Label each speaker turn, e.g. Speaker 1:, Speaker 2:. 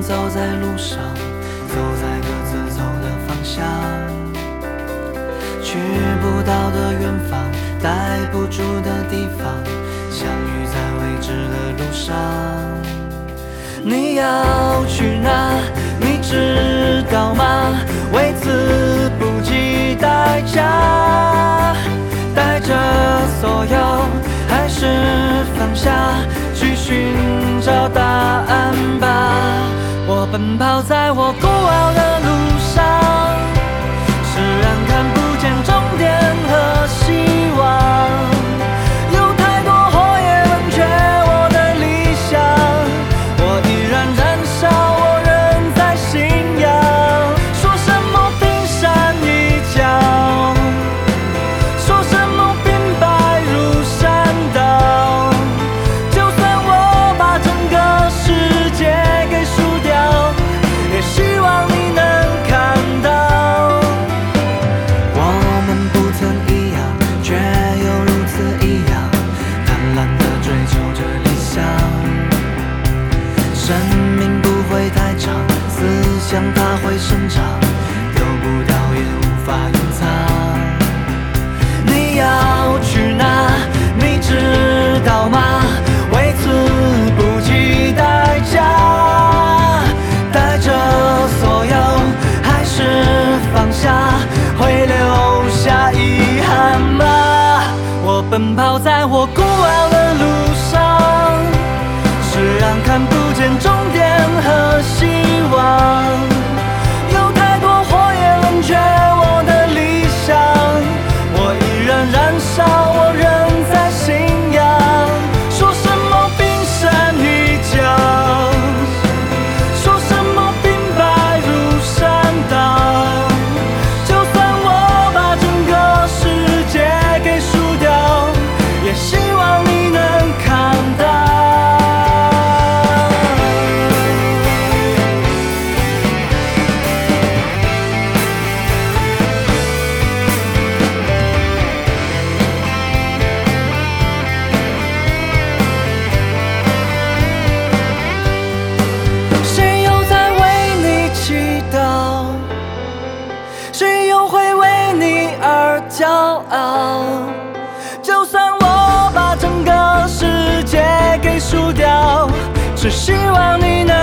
Speaker 1: 走在路上，走在各自走的方向，去不到的远方，待不住的地方，相遇在未知的路上。你要去哪？你知道吗？为此不计代价，带着所有，还是放下，去寻找答。奔跑在我孤傲的想它会生长，丢不掉也无法隐藏。你要去哪？你知道吗？为此不计代价，带着所有，还是放下，会留下遗憾吗？我奔跑在我孤傲熬就算我把整个世界给输掉只希望你能